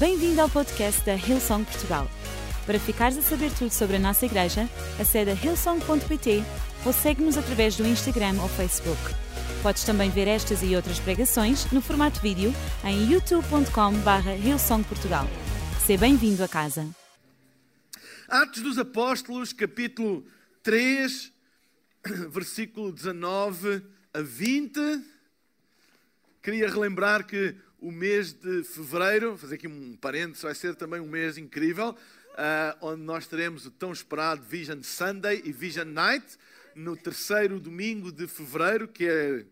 Bem-vindo ao podcast da Hillsong Portugal. Para ficares a saber tudo sobre a nossa igreja, acede a hillsong.pt ou segue-nos através do Instagram ou Facebook. Podes também ver estas e outras pregações no formato vídeo em youtube.com.br hillsongportugal. Seja bem-vindo a casa. Atos dos Apóstolos, capítulo 3, versículo 19 a 20. Queria relembrar que o mês de fevereiro, fazer aqui um parênteses, vai ser também um mês incrível, uh, onde nós teremos o tão esperado Vision Sunday e Vision Night, no terceiro domingo de fevereiro, que é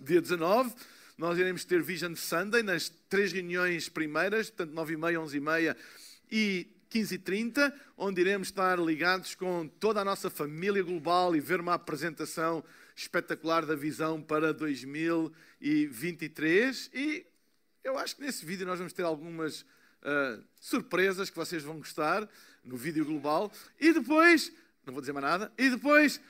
dia 19. Nós iremos ter Vision Sunday nas três reuniões primeiras, portanto 9h30, 11h30 e 15h30, onde iremos estar ligados com toda a nossa família global e ver uma apresentação espetacular da visão para 2023. E eu acho que nesse vídeo nós vamos ter algumas uh, surpresas que vocês vão gostar no vídeo global. E depois, não vou dizer mais nada, e depois,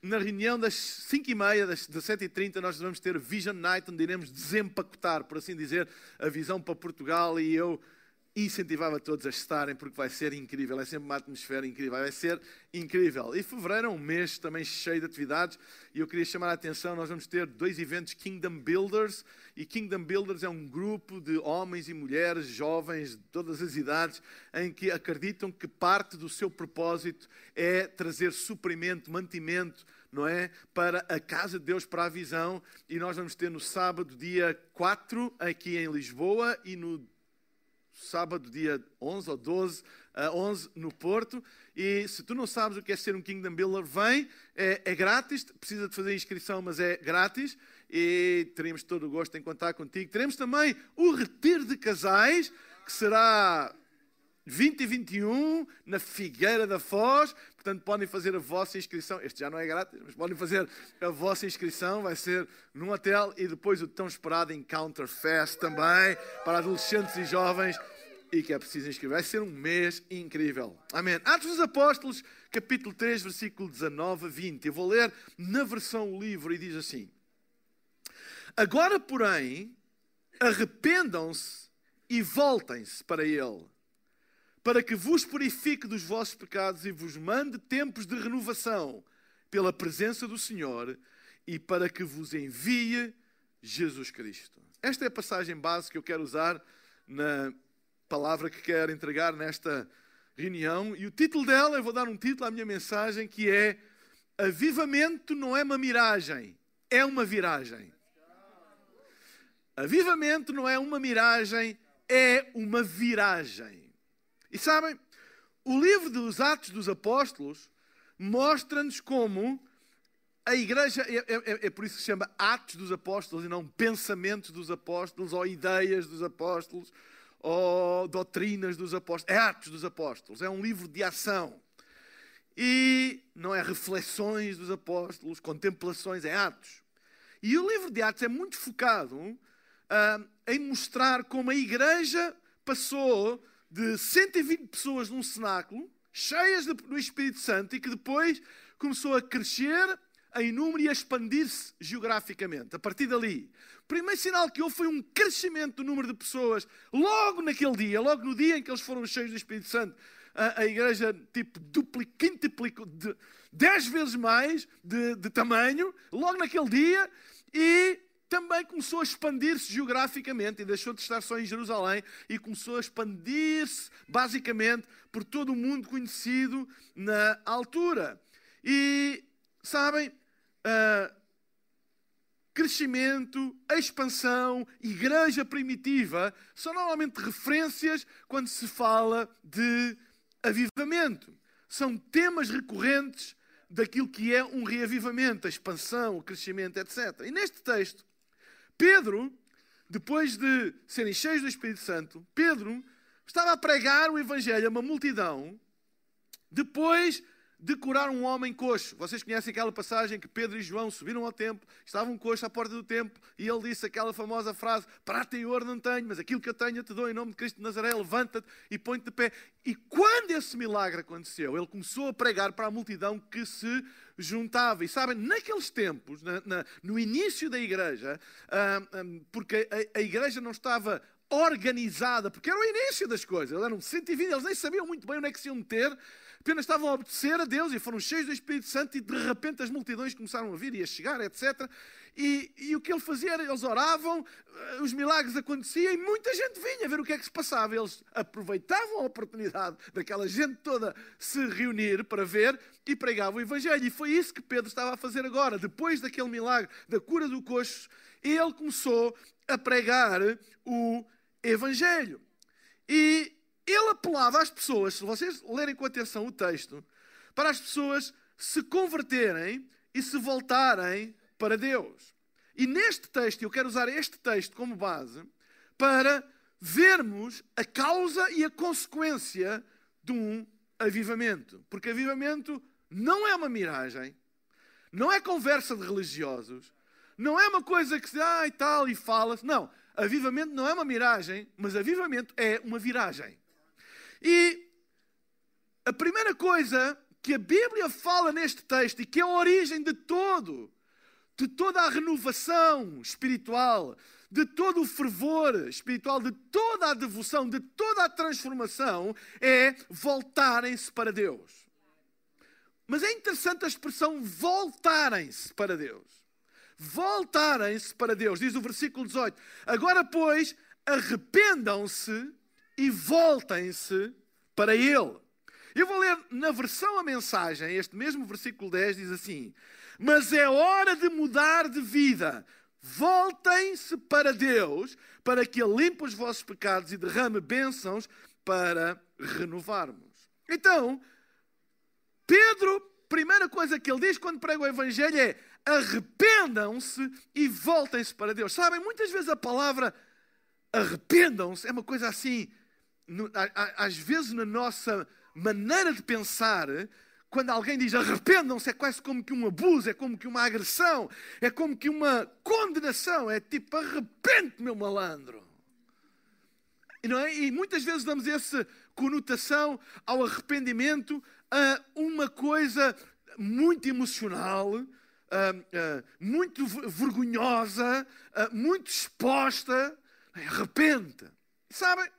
na reunião das 5h30, das 17h30, nós vamos ter Vision Night, onde iremos desempacotar, por assim dizer, a visão para Portugal e eu incentivava todos a estarem porque vai ser incrível, é sempre uma atmosfera incrível, vai ser incrível. E fevereiro é um mês também cheio de atividades e eu queria chamar a atenção, nós vamos ter dois eventos Kingdom Builders e Kingdom Builders é um grupo de homens e mulheres, jovens de todas as idades, em que acreditam que parte do seu propósito é trazer suprimento, mantimento, não é? Para a casa de Deus, para a visão. E nós vamos ter no sábado, dia 4, aqui em Lisboa, e no sábado, dia 11 ou 12, uh, 11 no Porto. E se tu não sabes o que é ser um Kingdom Builder, vem, é, é grátis, precisa de fazer inscrição, mas é grátis. E teremos todo o gosto em contar contigo. Teremos também o Retiro de Casais, que será 20 e 21 na Figueira da Foz. Portanto, podem fazer a vossa inscrição. Este já não é grátis, mas podem fazer a vossa inscrição. Vai ser num hotel e depois o tão esperado Encounter Fest também para adolescentes e jovens e que é preciso inscrever. Vai ser um mês incrível. Amém. Atos dos Apóstolos, capítulo 3, versículo 19 a 20. Eu vou ler na versão livre e diz assim: Agora, porém, arrependam-se e voltem-se para Ele para que vos purifique dos vossos pecados e vos mande tempos de renovação pela presença do Senhor e para que vos envie Jesus Cristo. Esta é a passagem base que eu quero usar na palavra que quero entregar nesta reunião. E o título dela, eu vou dar um título à minha mensagem que é Avivamento não é uma miragem, é uma viragem. Avivamento não é uma miragem, é uma viragem. E sabem, o livro dos Atos dos Apóstolos mostra-nos como a igreja, é, é, é, é, por isso que se chama Atos dos Apóstolos e não Pensamentos dos Apóstolos ou Ideias dos Apóstolos ou Doutrinas dos Apóstolos. É Atos dos Apóstolos, é um livro de ação. E não é reflexões dos apóstolos, contemplações, é Atos. E o livro de Atos é muito focado uh, em mostrar como a igreja passou de 120 pessoas num cenáculo, cheias do Espírito Santo, e que depois começou a crescer em número e a expandir-se geograficamente. A partir dali, o primeiro sinal que houve foi um crescimento do número de pessoas logo naquele dia, logo no dia em que eles foram cheios do Espírito Santo. A, a igreja, tipo, quintuplicou, de, dez vezes mais de, de tamanho, logo naquele dia, e também começou a expandir-se geograficamente e deixou de estar só em Jerusalém e começou a expandir-se basicamente por todo o mundo conhecido na altura. E sabem, uh, crescimento, expansão, igreja primitiva são normalmente referências quando se fala de avivamento. São temas recorrentes daquilo que é um reavivamento, a expansão, o crescimento, etc. E neste texto, Pedro, depois de serem cheios do Espírito Santo, Pedro estava a pregar o Evangelho a uma multidão depois de curar um homem coxo. Vocês conhecem aquela passagem que Pedro e João subiram ao templo, estavam coxo à porta do templo e ele disse aquela famosa frase: Prata e ouro não tenho, mas aquilo que eu tenho eu te dou em nome de Cristo de Nazaré, levanta-te e põe-te de pé. E quando esse milagre aconteceu, ele começou a pregar para a multidão que se juntava. E sabem, naqueles tempos, na, na, no início da igreja, ah, ah, porque a, a igreja não estava organizada, porque era o início das coisas. Eram 120, eles nem sabiam muito bem onde é que se iam meter, apenas estavam a obedecer a Deus e foram cheios do Espírito Santo e de repente as multidões começaram a vir e a chegar, etc. E, e o que ele fazia era, eles oravam, eh, os milagres aconteciam e muita gente vinha ver o que é que se passava. Eles aproveitavam a oportunidade daquela gente toda se reunir para ver e pregavam o Evangelho. E foi isso que Pedro estava a fazer agora. Depois daquele milagre da cura do coxo, ele começou a pregar o Evangelho. E ele apelava às pessoas, se vocês lerem com atenção o texto, para as pessoas se converterem e se voltarem para Deus. E neste texto, eu quero usar este texto como base para vermos a causa e a consequência de um avivamento. Porque avivamento não é uma miragem, não é conversa de religiosos, não é uma coisa que se ah e tal e fala-se. Não, avivamento não é uma miragem, mas avivamento é uma viragem. E a primeira coisa que a Bíblia fala neste texto e que é a origem de todo de toda a renovação espiritual, de todo o fervor espiritual, de toda a devoção, de toda a transformação, é voltarem-se para Deus. Mas é interessante a expressão voltarem-se para Deus. Voltarem-se para Deus, diz o versículo 18. Agora, pois, arrependam-se e voltem-se para Ele. Eu vou ler na versão a mensagem, este mesmo versículo 10 diz assim: mas é hora de mudar de vida. Voltem-se para Deus, para que Ele limpe os vossos pecados e derrame bênçãos para renovarmos. Então, Pedro, primeira coisa que ele diz quando prega o Evangelho é: arrependam-se e voltem-se para Deus. Sabem, muitas vezes a palavra arrependam-se é uma coisa assim, às vezes na nossa maneira de pensar, quando alguém diz arrependam-se, é quase como que um abuso, é como que uma agressão, é como que uma condenação. É tipo, arrepende meu malandro. Não é? e muitas vezes damos essa conotação ao arrependimento a uma coisa muito emocional, muito vergonhosa, muito exposta. Arrepende. Sabem?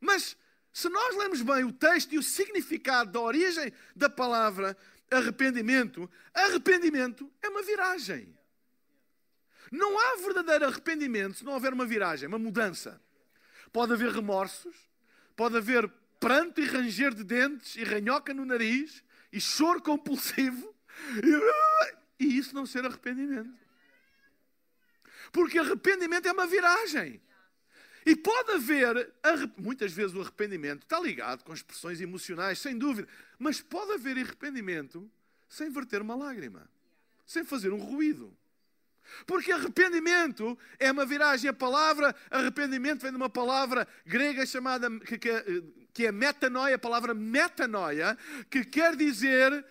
Mas se nós lemos bem o texto e o significado da origem da palavra arrependimento, arrependimento é uma viragem. Não há verdadeiro arrependimento se não houver uma viragem, uma mudança. Pode haver remorsos, pode haver pranto e ranger de dentes e ranhoca no nariz e choro compulsivo e, e isso não ser arrependimento. Porque arrependimento é uma viragem. E pode haver, muitas vezes o arrependimento está ligado com expressões emocionais, sem dúvida, mas pode haver arrependimento sem verter uma lágrima, sem fazer um ruído. Porque arrependimento é uma viragem. A palavra arrependimento vem de uma palavra grega chamada, que, que, que é metanoia, a palavra metanoia, que quer dizer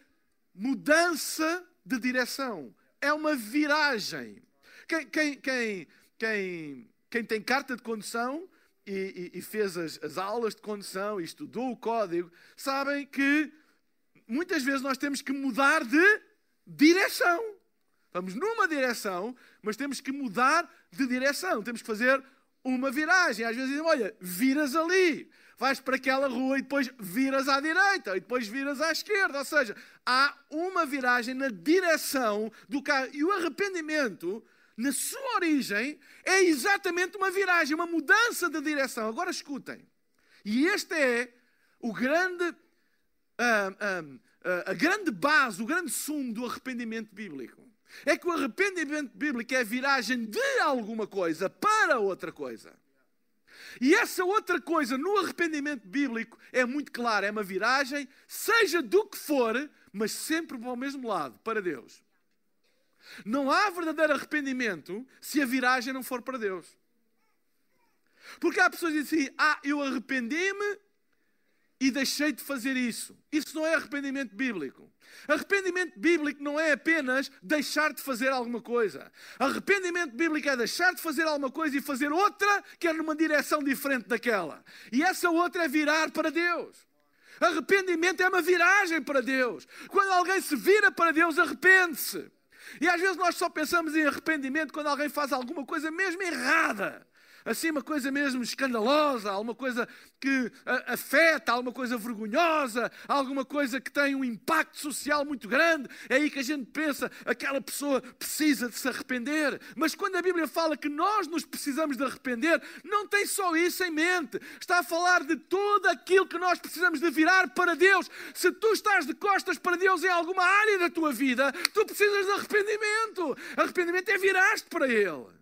mudança de direção. É uma viragem. Quem, quem, quem, quem quem tem carta de condução e, e, e fez as, as aulas de condução e estudou o código, sabem que muitas vezes nós temos que mudar de direção. Vamos numa direção, mas temos que mudar de direção. Temos que fazer uma viragem. Às vezes dizem, olha, viras ali, vais para aquela rua e depois viras à direita e depois viras à esquerda. Ou seja, há uma viragem na direção do carro. E o arrependimento na sua origem, é exatamente uma viragem, uma mudança de direção. Agora escutem. E este é o grande, a, a, a grande base, o grande sumo do arrependimento bíblico. É que o arrependimento bíblico é a viragem de alguma coisa para outra coisa. E essa outra coisa no arrependimento bíblico é muito clara, é uma viragem, seja do que for, mas sempre para o mesmo lado, para Deus. Não há verdadeiro arrependimento se a viragem não for para Deus. Porque há pessoas que dizem assim: Ah, eu arrependi-me e deixei de fazer isso. Isso não é arrependimento bíblico. Arrependimento bíblico não é apenas deixar de fazer alguma coisa. Arrependimento bíblico é deixar de fazer alguma coisa e fazer outra que é numa direção diferente daquela. E essa outra é virar para Deus. Arrependimento é uma viragem para Deus. Quando alguém se vira para Deus, arrepende-se. E às vezes nós só pensamos em arrependimento quando alguém faz alguma coisa mesmo errada. Assim uma coisa mesmo escandalosa, alguma coisa que afeta, alguma coisa vergonhosa, alguma coisa que tem um impacto social muito grande, é aí que a gente pensa, aquela pessoa precisa de se arrepender. Mas quando a Bíblia fala que nós nos precisamos de arrepender, não tem só isso em mente. Está a falar de tudo aquilo que nós precisamos de virar para Deus. Se tu estás de costas para Deus em alguma área da tua vida, tu precisas de arrependimento. Arrependimento é virar-te para Ele.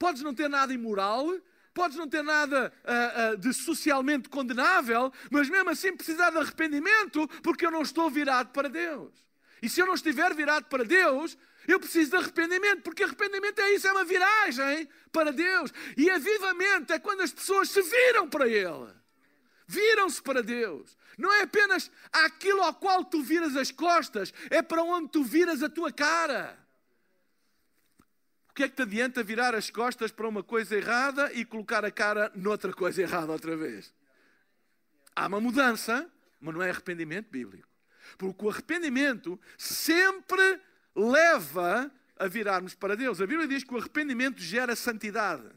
Podes não ter nada imoral, podes não ter nada uh, uh, de socialmente condenável, mas mesmo assim precisar de arrependimento, porque eu não estou virado para Deus. E se eu não estiver virado para Deus, eu preciso de arrependimento, porque arrependimento é isso, é uma viragem para Deus. E avivamento é quando as pessoas se viram para Ele. Viram-se para Deus. Não é apenas aquilo ao qual tu viras as costas, é para onde tu viras a tua cara. O que é que te adianta virar as costas para uma coisa errada e colocar a cara noutra coisa errada outra vez? Há uma mudança, mas não é arrependimento bíblico. Porque o arrependimento sempre leva a virarmos para Deus. A Bíblia diz que o arrependimento gera santidade.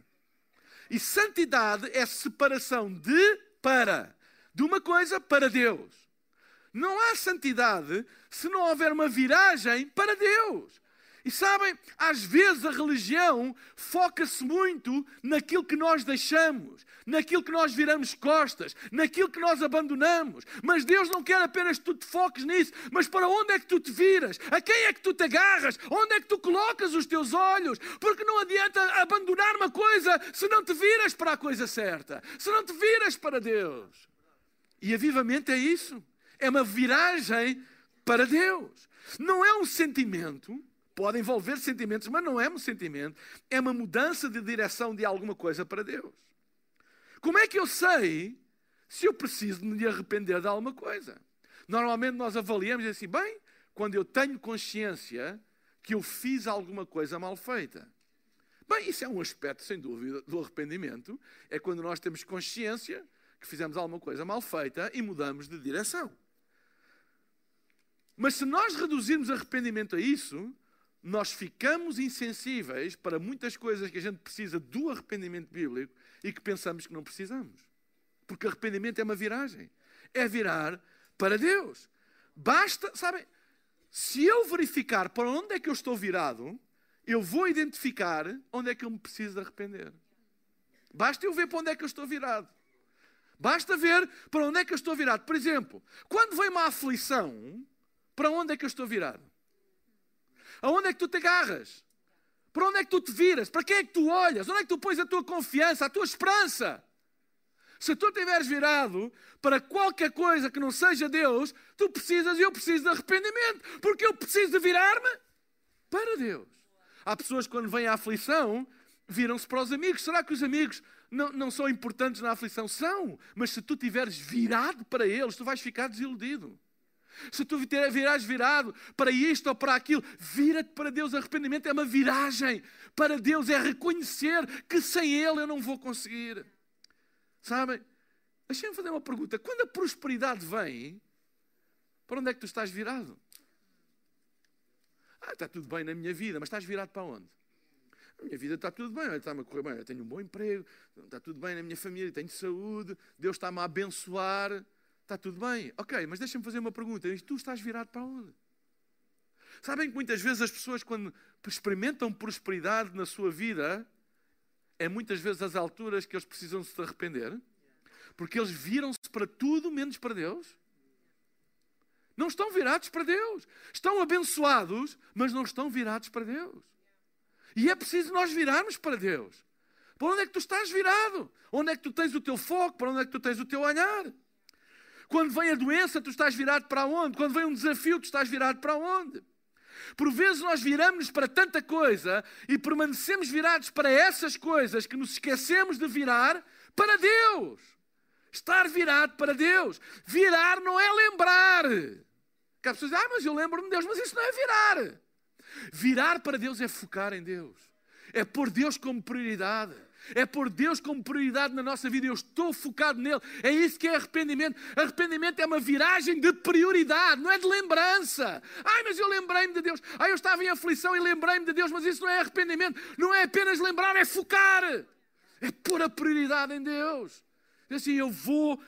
E santidade é separação de para. De uma coisa para Deus. Não há santidade se não houver uma viragem para Deus. E sabem, às vezes a religião foca-se muito naquilo que nós deixamos, naquilo que nós viramos costas, naquilo que nós abandonamos. Mas Deus não quer apenas que tu te foques nisso, mas para onde é que tu te viras? A quem é que tu te agarras? Onde é que tu colocas os teus olhos? Porque não adianta abandonar uma coisa se não te viras para a coisa certa, se não te viras para Deus. E avivamento é isso, é uma viragem para Deus. Não é um sentimento Pode envolver sentimentos, mas não é um sentimento, é uma mudança de direção de alguma coisa para Deus. Como é que eu sei se eu preciso me arrepender de alguma coisa? Normalmente nós avaliamos assim, bem, quando eu tenho consciência que eu fiz alguma coisa mal feita. Bem, isso é um aspecto, sem dúvida, do arrependimento. É quando nós temos consciência que fizemos alguma coisa mal feita e mudamos de direção. Mas se nós reduzirmos arrependimento a isso, nós ficamos insensíveis para muitas coisas que a gente precisa do arrependimento bíblico e que pensamos que não precisamos. Porque arrependimento é uma viragem. É virar para Deus. Basta, sabem, se eu verificar para onde é que eu estou virado, eu vou identificar onde é que eu me preciso de arrepender. Basta eu ver para onde é que eu estou virado. Basta ver para onde é que eu estou virado. Por exemplo, quando vem uma aflição, para onde é que eu estou virado? Aonde é que tu te agarras? Para onde é que tu te viras? Para quem é que tu olhas? Onde é que tu pões a tua confiança, a tua esperança? Se tu estiveres virado para qualquer coisa que não seja Deus, tu precisas e eu preciso de arrependimento, porque eu preciso de virar-me para Deus. Há pessoas que quando vem a aflição, viram-se para os amigos. Será que os amigos não, não são importantes na aflição? São, mas se tu estiveres virado para eles, tu vais ficar desiludido. Se tu virares virado para isto ou para aquilo, vira-te para Deus. Arrependimento é uma viragem para Deus, é reconhecer que sem Ele eu não vou conseguir. Sabem? Deixem-me fazer uma pergunta. Quando a prosperidade vem, para onde é que tu estás virado? Ah, está tudo bem na minha vida, mas estás virado para onde? A minha vida está tudo bem, está-me a correr bem, eu tenho um bom emprego, está tudo bem na minha família, tenho saúde, Deus está-me a abençoar. Está tudo bem. Ok, mas deixa-me fazer uma pergunta. E tu estás virado para onde? Sabem que muitas vezes as pessoas, quando experimentam prosperidade na sua vida, é muitas vezes as alturas que eles precisam se arrepender, porque eles viram-se para tudo menos para Deus. Não estão virados para Deus. Estão abençoados, mas não estão virados para Deus. E é preciso nós virarmos para Deus. Para onde é que tu estás virado? Onde é que tu tens o teu foco? Para onde é que tu tens o teu olhar? Quando vem a doença, tu estás virado para onde? Quando vem um desafio, tu estás virado para onde? Por vezes nós viramos para tanta coisa e permanecemos virados para essas coisas que nos esquecemos de virar para Deus. Estar virado para Deus. Virar não é lembrar. As pessoas dizem, ah, mas eu lembro-me de Deus, mas isso não é virar. Virar para Deus é focar em Deus. É pôr Deus como prioridade é pôr Deus como prioridade na nossa vida. Eu estou focado nele. É isso que é arrependimento. Arrependimento é uma viragem de prioridade, não é de lembrança. Ai, mas eu lembrei-me de Deus. Ai, eu estava em aflição e lembrei-me de Deus, mas isso não é arrependimento. Não é apenas lembrar, é focar. É pôr a prioridade em Deus. Assim, eu vou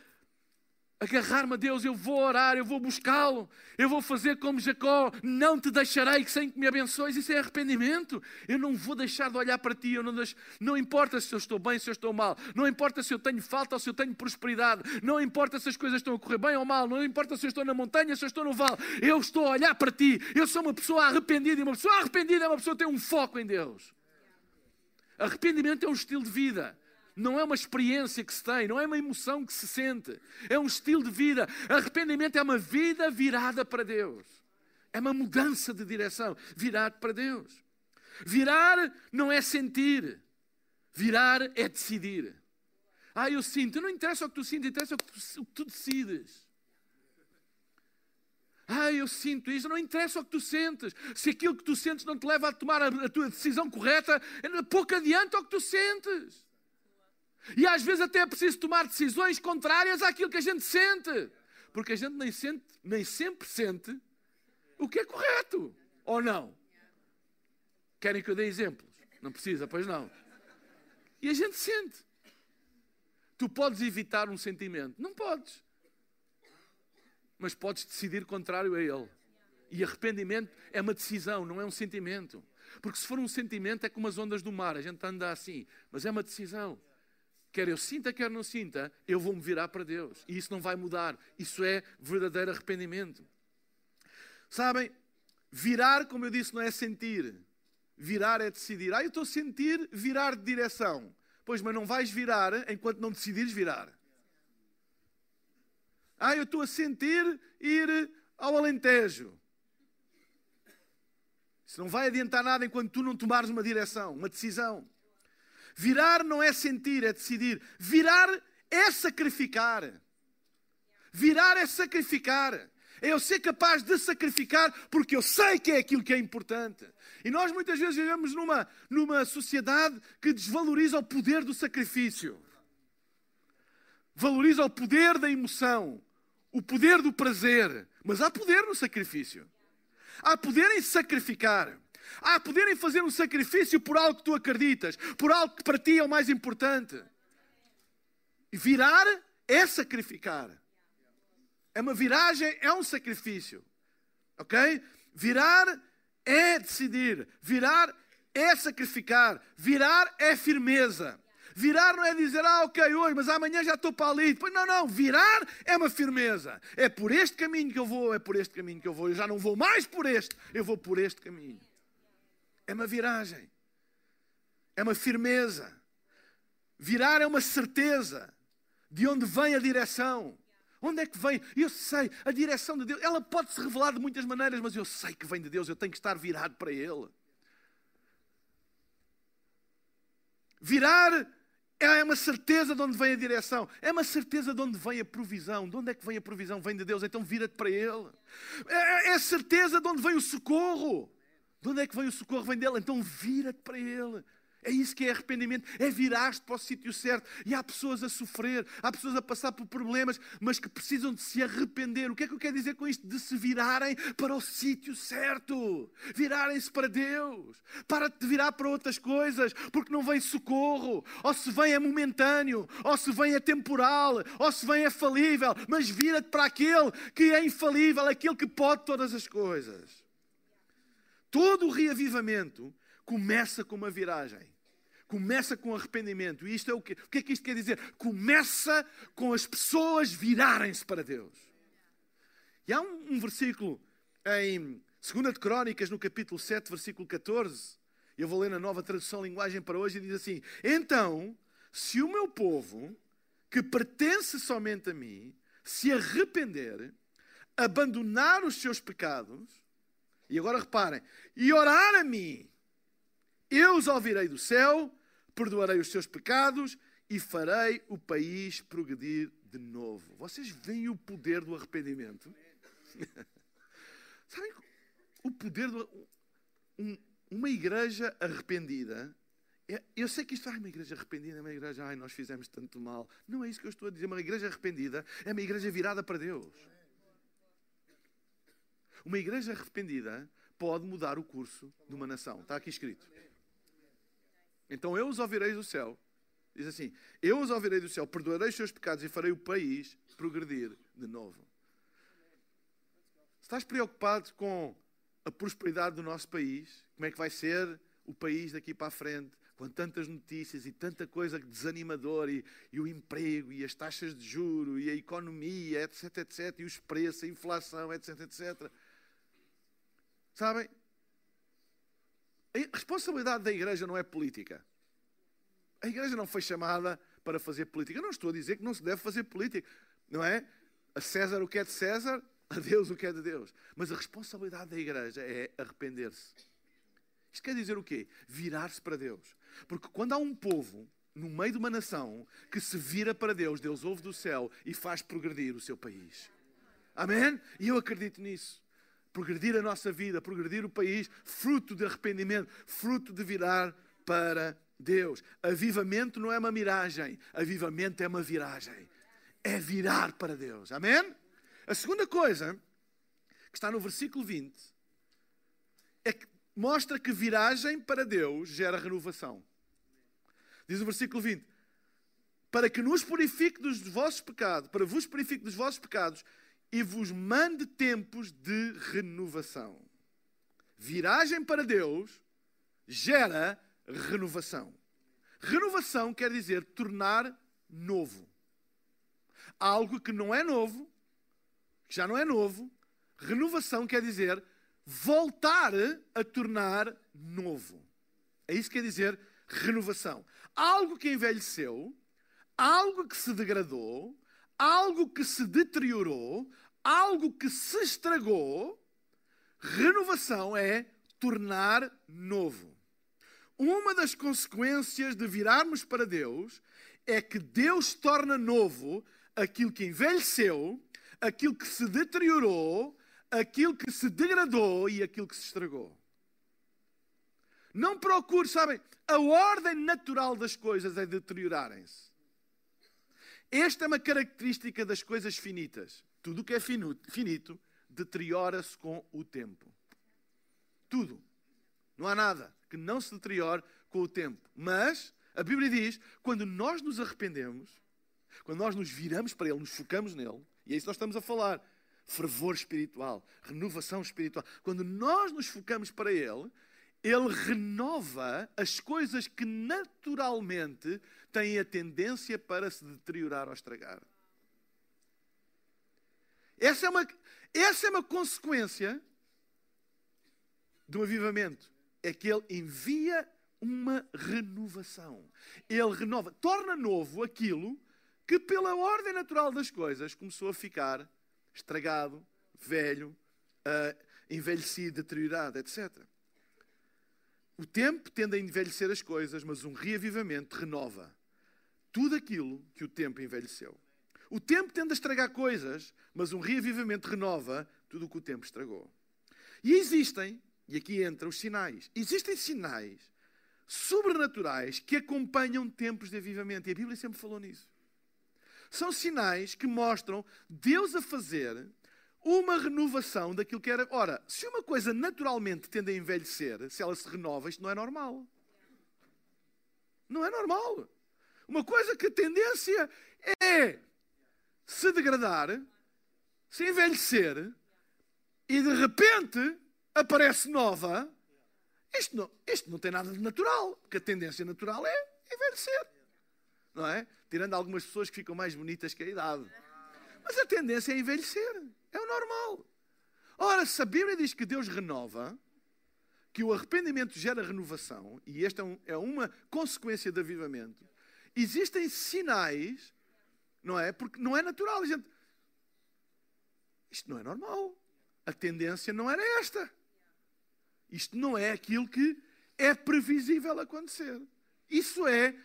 agarrar-me a Deus, eu vou orar, eu vou buscá-lo, eu vou fazer como Jacó, não te deixarei sem que me abençoes. Isso é arrependimento. Eu não vou deixar de olhar para ti, eu não, deixo, não importa se eu estou bem, se eu estou mal, não importa se eu tenho falta ou se eu tenho prosperidade, não importa se as coisas estão a correr bem ou mal, não importa se eu estou na montanha, se eu estou no vale, eu estou a olhar para ti. Eu sou uma pessoa arrependida e uma pessoa arrependida é uma pessoa que tem um foco em Deus. Arrependimento é um estilo de vida não é uma experiência que se tem, não é uma emoção que se sente, é um estilo de vida. Arrependimento é uma vida virada para Deus, é uma mudança de direção, virado para Deus. Virar não é sentir, virar é decidir. Ah, eu sinto, não interessa o que tu sintes, interessa o que tu, o que tu decides. Ah, eu sinto isso, não interessa o que tu sentes. Se aquilo que tu sentes não te leva a tomar a, a tua decisão correta, pouco adianta o que tu sentes. E às vezes até é preciso tomar decisões contrárias àquilo que a gente sente. Porque a gente nem, sente, nem sempre sente o que é correto. Ou não? Querem que eu dê exemplos? Não precisa, pois não. E a gente sente. Tu podes evitar um sentimento? Não podes. Mas podes decidir contrário a ele. E arrependimento é uma decisão, não é um sentimento. Porque se for um sentimento é como as ondas do mar, a gente anda assim. Mas é uma decisão quer eu sinta, quer não sinta, eu vou me virar para Deus. E isso não vai mudar. Isso é verdadeiro arrependimento. Sabem, virar, como eu disse, não é sentir. Virar é decidir. Ah, eu estou a sentir virar de direção. Pois, mas não vais virar enquanto não decidires virar. Ah, eu estou a sentir ir ao Alentejo. Isso não vai adiantar nada enquanto tu não tomares uma direção, uma decisão. Virar não é sentir, é decidir. Virar é sacrificar. Virar é sacrificar. É eu ser capaz de sacrificar porque eu sei que é aquilo que é importante. E nós muitas vezes vivemos numa, numa sociedade que desvaloriza o poder do sacrifício. Valoriza o poder da emoção, o poder do prazer. Mas há poder no sacrifício. Há poder em sacrificar. Há poder em fazer um sacrifício por algo que tu acreditas, por algo que para ti é o mais importante. E virar é sacrificar. É uma viragem, é um sacrifício. Ok? Virar é decidir. Virar é sacrificar. Virar é firmeza. Virar não é dizer, ah, ok, hoje, mas amanhã já estou para ali. Não, não. Virar é uma firmeza. É por este caminho que eu vou, é por este caminho que eu vou. Eu já não vou mais por este, eu vou por este caminho. É uma viragem. É uma firmeza. Virar é uma certeza de onde vem a direção. Onde é que vem? Eu sei, a direção de Deus, ela pode se revelar de muitas maneiras, mas eu sei que vem de Deus, eu tenho que estar virado para Ele. Virar é uma certeza de onde vem a direção, é uma certeza de onde vem a provisão. De onde é que vem a provisão? Vem de Deus, então vira-te para Ele. É, é certeza de onde vem o socorro. De onde é que vem o socorro? Vem dele. Então vira-te para ele. É isso que é arrependimento, é virar-te para o sítio certo. E há pessoas a sofrer, há pessoas a passar por problemas, mas que precisam de se arrepender. O que é que eu quero dizer com isto? De se virarem para o sítio certo, virarem-se para Deus. Para de virar para outras coisas, porque não vem socorro. Ou se vem é momentâneo, ou se vem é temporal, ou se vem é falível. Mas vira-te para aquele que é infalível, aquele que pode todas as coisas. Todo o reavivamento começa com uma viragem. Começa com arrependimento. E isto é o quê? O que é que isto quer dizer? Começa com as pessoas virarem-se para Deus. E há um, um versículo em 2 de Crónicas, no capítulo 7, versículo 14. Eu vou ler na nova tradução linguagem para hoje e diz assim: Então, se o meu povo, que pertence somente a mim, se arrepender, abandonar os seus pecados e agora reparem: e orar a mim, eu os ouvirei do céu, perdoarei os seus pecados e farei o país progredir de novo. Vocês veem o poder do arrependimento? Sabem o poder do. Um, uma igreja arrependida. É, eu sei que isto é uma igreja arrependida, é uma igreja, ai, nós fizemos tanto mal. Não é isso que eu estou a dizer. Uma igreja arrependida é uma igreja virada para Deus. Uma igreja arrependida pode mudar o curso de uma nação. Está aqui escrito. Então eu os ouvirei do céu, Diz assim: Eu os ouvirei do céu, perdoarei os seus pecados e farei o país progredir de novo. Estás preocupado com a prosperidade do nosso país? Como é que vai ser o país daqui para a frente? Com tantas notícias e tanta coisa desanimadora, e, e o emprego, e as taxas de juro, e a economia, etc, etc, e os preços, a inflação, etc, etc. Sabem? A responsabilidade da igreja não é política. A igreja não foi chamada para fazer política. Eu não estou a dizer que não se deve fazer política, não é? A César o que é de César, a Deus o que é de Deus. Mas a responsabilidade da igreja é arrepender-se. Isto quer dizer o quê? Virar-se para Deus. Porque quando há um povo no meio de uma nação que se vira para Deus, Deus ouve do céu e faz progredir o seu país. Amém? E eu acredito nisso. Progredir a nossa vida, progredir o país, fruto de arrependimento, fruto de virar para Deus. Avivamento não é uma miragem, avivamento é uma viragem. É virar para Deus. Amém? A segunda coisa, que está no versículo 20, é que mostra que viragem para Deus gera renovação. Diz o versículo 20: Para que nos purifique dos vossos pecados, para vos purifique dos vossos pecados e vos mande tempos de renovação. Viragem para Deus gera renovação. Renovação quer dizer tornar novo. Algo que não é novo que já não é novo. Renovação quer dizer voltar a tornar novo. É isso que quer dizer renovação. Algo que envelheceu, algo que se degradou, algo que se deteriorou, algo que se estragou. Renovação é tornar novo. Uma das consequências de virarmos para Deus é que Deus torna novo aquilo que envelheceu, aquilo que se deteriorou, aquilo que se degradou e aquilo que se estragou. Não procure, sabem, a ordem natural das coisas é deteriorarem-se. Esta é uma característica das coisas finitas. Tudo o que é finito deteriora-se com o tempo. Tudo. Não há nada que não se deteriore com o tempo. Mas a Bíblia diz: quando nós nos arrependemos, quando nós nos viramos para Ele, nos focamos nele, e é isso que nós estamos a falar. Fervor espiritual, renovação espiritual. Quando nós nos focamos para Ele, Ele renova as coisas que naturalmente têm a tendência para se deteriorar ou estragar. Essa é uma, essa é uma consequência do avivamento. É que Ele envia uma renovação. Ele renova, torna novo aquilo que, pela ordem natural das coisas, começou a ficar estragado, velho, uh, envelhecido, deteriorado, etc. O tempo tende a envelhecer as coisas, mas um reavivamento renova tudo aquilo que o tempo envelheceu. O tempo tende a estragar coisas, mas um reavivamento renova tudo o que o tempo estragou. E existem, e aqui entram os sinais, existem sinais sobrenaturais que acompanham tempos de avivamento. E a Bíblia sempre falou nisso são sinais que mostram Deus a fazer uma renovação daquilo que era. Ora, se uma coisa naturalmente tende a envelhecer, se ela se renova, isto não é normal. Não é normal. Uma coisa que a tendência é se degradar, se envelhecer e de repente aparece nova. Isto não, isto não tem nada de natural, porque a tendência natural é envelhecer. Não é? tirando algumas pessoas que ficam mais bonitas que a idade. Mas a tendência é envelhecer, é o normal. Ora, se a Bíblia diz que Deus renova, que o arrependimento gera renovação, e esta é, é uma consequência do avivamento, existem sinais, não é? Porque não é natural. A gente, isto não é normal. A tendência não era esta. Isto não é aquilo que é previsível acontecer. Isso é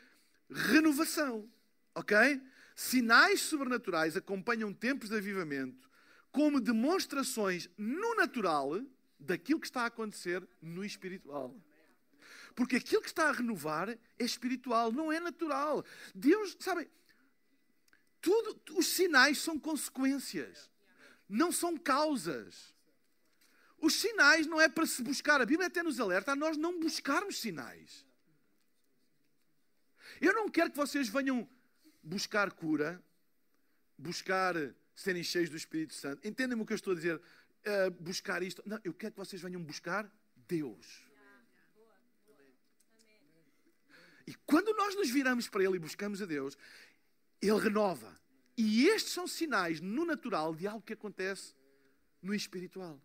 renovação. Ok? Sinais sobrenaturais acompanham tempos de avivamento como demonstrações no natural daquilo que está a acontecer no espiritual. Porque aquilo que está a renovar é espiritual, não é natural. Deus, sabem, tudo, os sinais são consequências, não são causas. Os sinais não é para se buscar. A Bíblia até nos alerta a nós não buscarmos sinais. Eu não quero que vocês venham buscar cura, buscar serem cheios do Espírito Santo. Entendem-me o que eu estou a dizer? Uh, buscar isto. Não, eu quero que vocês venham buscar Deus. E quando nós nos viramos para Ele e buscamos a Deus, Ele renova. E estes são sinais no natural de algo que acontece no espiritual.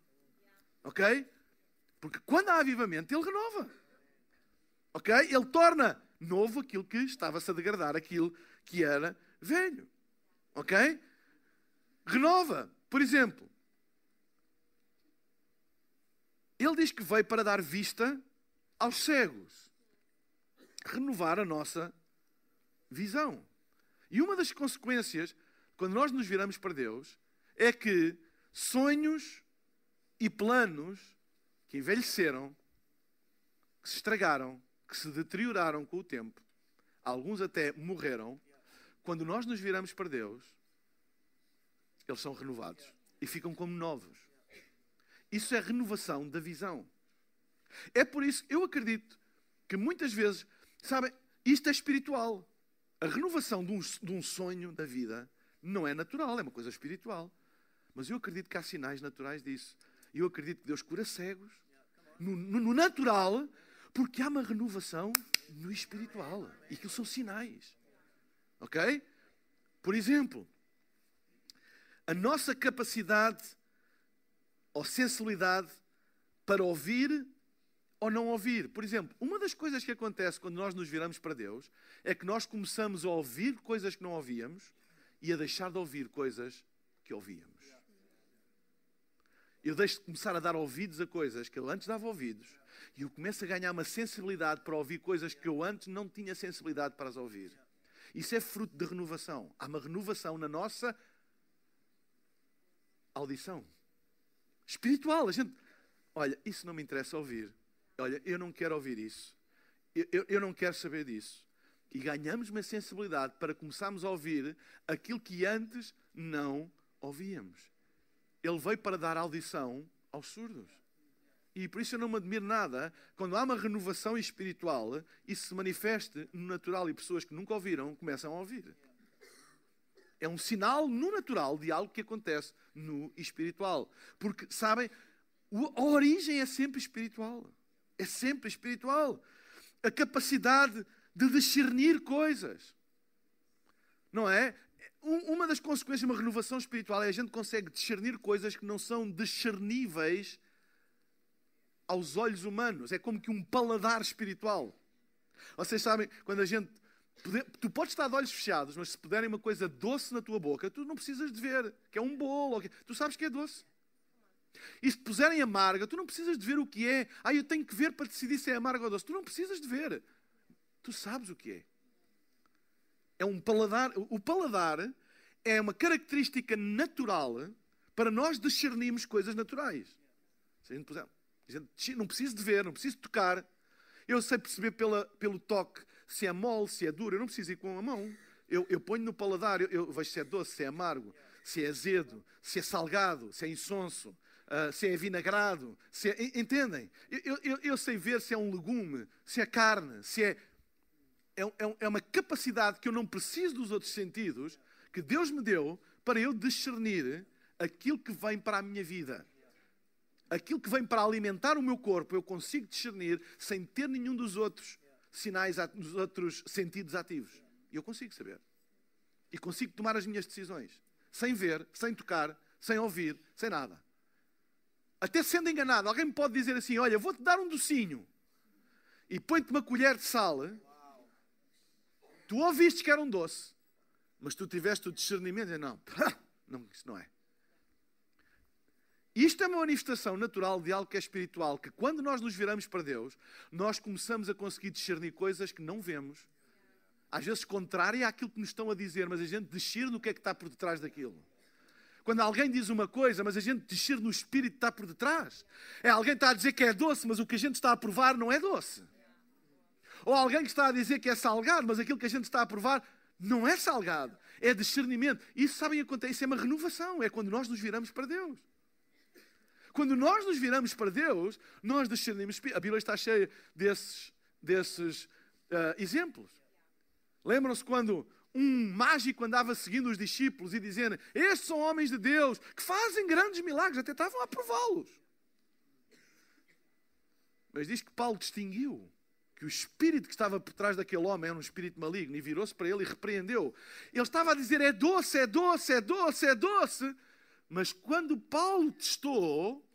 Ok? Porque quando há avivamento, Ele renova. Ok? Ele torna novo aquilo que estava-se a degradar, aquilo que era velho. Ok? Renova. Por exemplo, ele diz que veio para dar vista aos cegos, renovar a nossa visão. E uma das consequências, quando nós nos viramos para Deus, é que sonhos e planos que envelheceram, que se estragaram, que se deterioraram com o tempo, alguns até morreram, quando nós nos viramos para Deus, eles são renovados e ficam como novos. Isso é renovação da visão. É por isso, eu acredito que muitas vezes, sabem, isto é espiritual. A renovação de um, de um sonho da vida não é natural, é uma coisa espiritual. Mas eu acredito que há sinais naturais disso. Eu acredito que Deus cura cegos no, no, no natural, porque há uma renovação no espiritual. E aquilo são sinais. Ok? Por exemplo, a nossa capacidade ou sensibilidade para ouvir ou não ouvir. Por exemplo, uma das coisas que acontece quando nós nos viramos para Deus é que nós começamos a ouvir coisas que não ouvíamos e a deixar de ouvir coisas que ouvíamos. Eu deixo de começar a dar ouvidos a coisas que eu antes dava ouvidos e eu começo a ganhar uma sensibilidade para ouvir coisas que eu antes não tinha sensibilidade para as ouvir. Isso é fruto de renovação. Há uma renovação na nossa audição espiritual. A gente, olha, isso não me interessa ouvir. Olha, eu não quero ouvir isso. Eu, eu, eu não quero saber disso. E ganhamos uma sensibilidade para começarmos a ouvir aquilo que antes não ouvíamos. Ele veio para dar audição aos surdos. E por isso eu não me admiro nada quando há uma renovação espiritual, isso se manifeste no natural e pessoas que nunca ouviram começam a ouvir. É um sinal no natural de algo que acontece no espiritual. Porque, sabem, a origem é sempre espiritual. É sempre espiritual. A capacidade de discernir coisas. Não é? Uma das consequências de uma renovação espiritual é a gente consegue discernir coisas que não são discerníveis aos olhos humanos. É como que um paladar espiritual. Vocês sabem, quando a gente tu podes estar de olhos fechados, mas se puderem uma coisa doce na tua boca, tu não precisas de ver, que é um bolo. Tu sabes que é doce. E se puserem amarga, tu não precisas de ver o que é. Ah, eu tenho que ver para decidir se é amarga ou doce. Tu não precisas de ver. Tu sabes o que é. É um paladar. O paladar é uma característica natural para nós discernirmos coisas naturais. Se a gente puser, não precisa de ver, não preciso de tocar. Eu sei perceber pela, pelo toque se é mole, se é duro, eu não preciso ir com a mão. Eu, eu ponho no paladar, eu, eu, vejo se é doce, se é amargo, se é azedo, se é salgado, se é insonso, uh, se é vinagrado. Se é, entendem? Eu, eu, eu, sei ver se é um legume, se é carne, se é, é. É, é uma capacidade que eu não preciso dos outros sentidos que Deus me deu para eu discernir aquilo que vem para a minha vida. Aquilo que vem para alimentar o meu corpo, eu consigo discernir sem ter nenhum dos outros sinais nos outros sentidos ativos. E eu consigo saber. E consigo tomar as minhas decisões. Sem ver, sem tocar, sem ouvir, sem nada. Até sendo enganado, alguém me pode dizer assim: Olha, vou-te dar um docinho e põe-te uma colher de sal. Tu ouviste que era um doce, mas tu tiveste o discernimento e não, não, isso não é. Isto é uma manifestação natural de algo que é espiritual, que quando nós nos viramos para Deus, nós começamos a conseguir discernir coisas que não vemos. Às vezes contrária àquilo que nos estão a dizer, mas a gente discerne o que é que está por detrás daquilo. Quando alguém diz uma coisa, mas a gente discerne no espírito que está por detrás. É alguém que está a dizer que é doce, mas o que a gente está a provar não é doce. Ou alguém que está a dizer que é salgado, mas aquilo que a gente está a provar não é salgado. É discernimento. Isso, sabem, acontece, isso é uma renovação. É quando nós nos viramos para Deus. Quando nós nos viramos para Deus, nós discernimos. A Bíblia está cheia desses, desses uh, exemplos. Lembram-se quando um mágico andava seguindo os discípulos e dizendo: Estes são homens de Deus que fazem grandes milagres, até estavam a prová-los. Mas diz que Paulo distinguiu que o espírito que estava por trás daquele homem era um espírito maligno e virou-se para ele e repreendeu. Ele estava a dizer: É doce, é doce, é doce, é doce. Mas quando Paulo testou,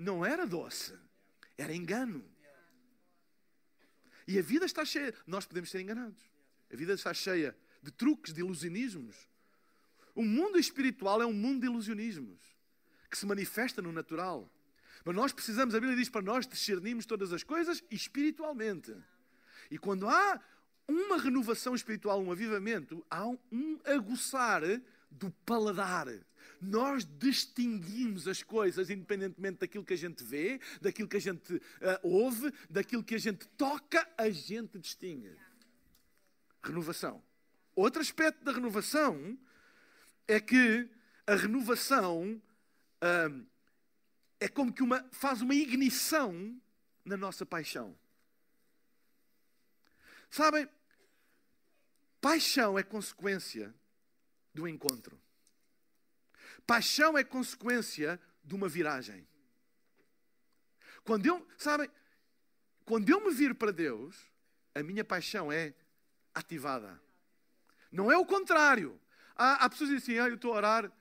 não era doce, era engano. E a vida está cheia, nós podemos ser enganados. A vida está cheia de truques, de ilusionismos. O mundo espiritual é um mundo de ilusionismos que se manifesta no natural. Mas nós precisamos, a Bíblia diz para nós discernirmos todas as coisas espiritualmente. E quando há uma renovação espiritual, um avivamento, há um aguçar do paladar. Nós distinguimos as coisas independentemente daquilo que a gente vê, daquilo que a gente uh, ouve, daquilo que a gente toca, a gente distingue. Renovação. Outro aspecto da renovação é que a renovação uh, é como que uma, faz uma ignição na nossa paixão. Sabem, paixão é consequência do encontro. Paixão é consequência de uma viragem. Quando eu, sabem, quando eu me viro para Deus, a minha paixão é ativada. Não é o contrário. Há, há pessoas que dizem assim, ah, eu estou a orar